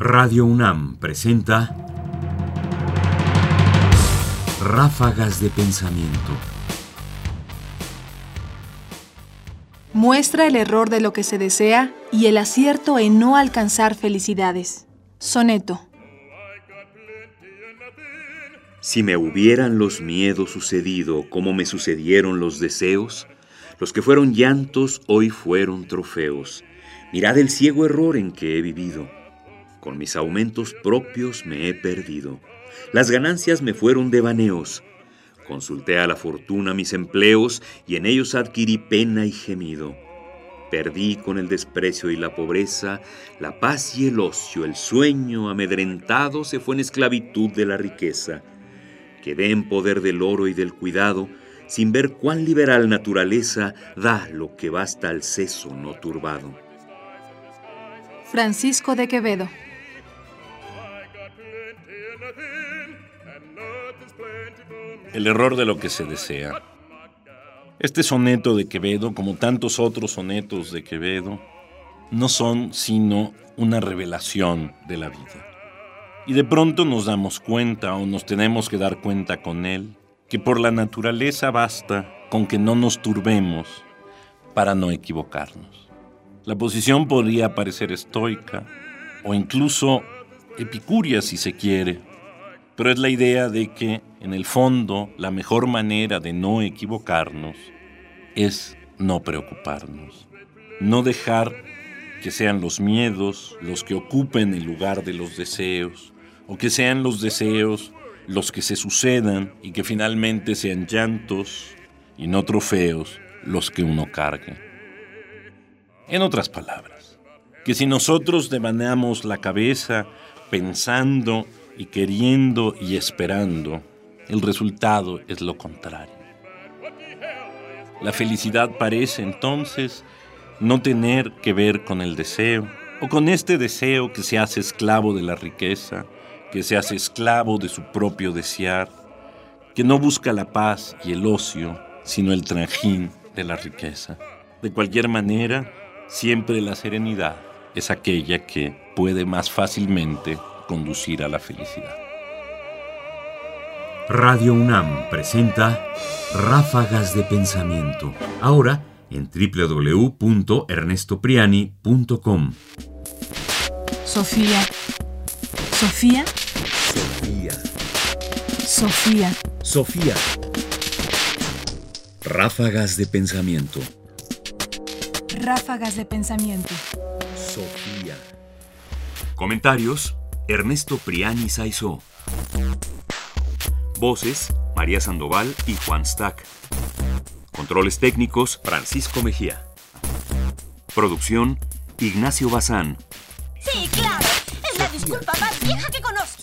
Radio UNAM presenta Ráfagas de Pensamiento. Muestra el error de lo que se desea y el acierto en no alcanzar felicidades. Soneto. Si me hubieran los miedos sucedido como me sucedieron los deseos, los que fueron llantos hoy fueron trofeos. Mirad el ciego error en que he vivido. Con mis aumentos propios me he perdido. Las ganancias me fueron devaneos. Consulté a la fortuna mis empleos y en ellos adquirí pena y gemido. Perdí con el desprecio y la pobreza, la paz y el ocio, el sueño amedrentado se fue en esclavitud de la riqueza. Quedé en poder del oro y del cuidado, sin ver cuán liberal naturaleza da lo que basta al seso no turbado. Francisco de Quevedo. El error de lo que se desea. Este soneto de Quevedo, como tantos otros sonetos de Quevedo, no son sino una revelación de la vida. Y de pronto nos damos cuenta o nos tenemos que dar cuenta con él que por la naturaleza basta con que no nos turbemos para no equivocarnos. La posición podría parecer estoica o incluso epicuria si se quiere, pero es la idea de que en el fondo la mejor manera de no equivocarnos es no preocuparnos, no dejar que sean los miedos los que ocupen el lugar de los deseos, o que sean los deseos los que se sucedan y que finalmente sean llantos y no trofeos los que uno cargue. En otras palabras, que si nosotros devaneamos la cabeza pensando y queriendo y esperando, el resultado es lo contrario. La felicidad parece entonces no tener que ver con el deseo, o con este deseo que se hace esclavo de la riqueza, que se hace esclavo de su propio desear, que no busca la paz y el ocio, sino el trajín de la riqueza. De cualquier manera, Siempre la serenidad es aquella que puede más fácilmente conducir a la felicidad. Radio UNAM presenta Ráfagas de Pensamiento, ahora en www.ernestopriani.com. Sofía. Sofía. Sofía. Sofía. Sofía. Ráfagas de Pensamiento. Ráfagas de pensamiento. Sofía. Comentarios: Ernesto Priani Saizó. Voces: María Sandoval y Juan Stack. Controles técnicos: Francisco Mejía. Producción: Ignacio Bazán. Sí, claro. Es la disculpa más vieja que conozco.